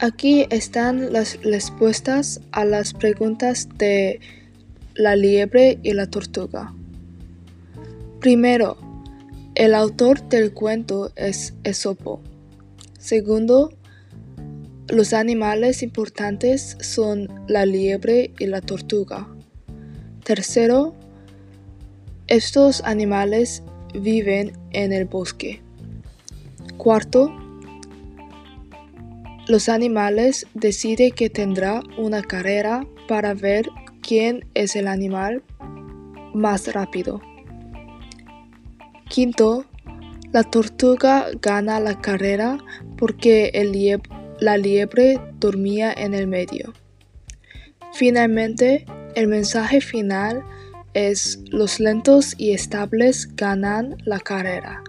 Aquí están las respuestas a las preguntas de la liebre y la tortuga. Primero, el autor del cuento es Esopo. Segundo, los animales importantes son la liebre y la tortuga. Tercero, estos animales viven en el bosque. Cuarto, los animales deciden que tendrá una carrera para ver quién es el animal más rápido. Quinto, la tortuga gana la carrera porque la liebre dormía en el medio. Finalmente, el mensaje final es los lentos y estables ganan la carrera.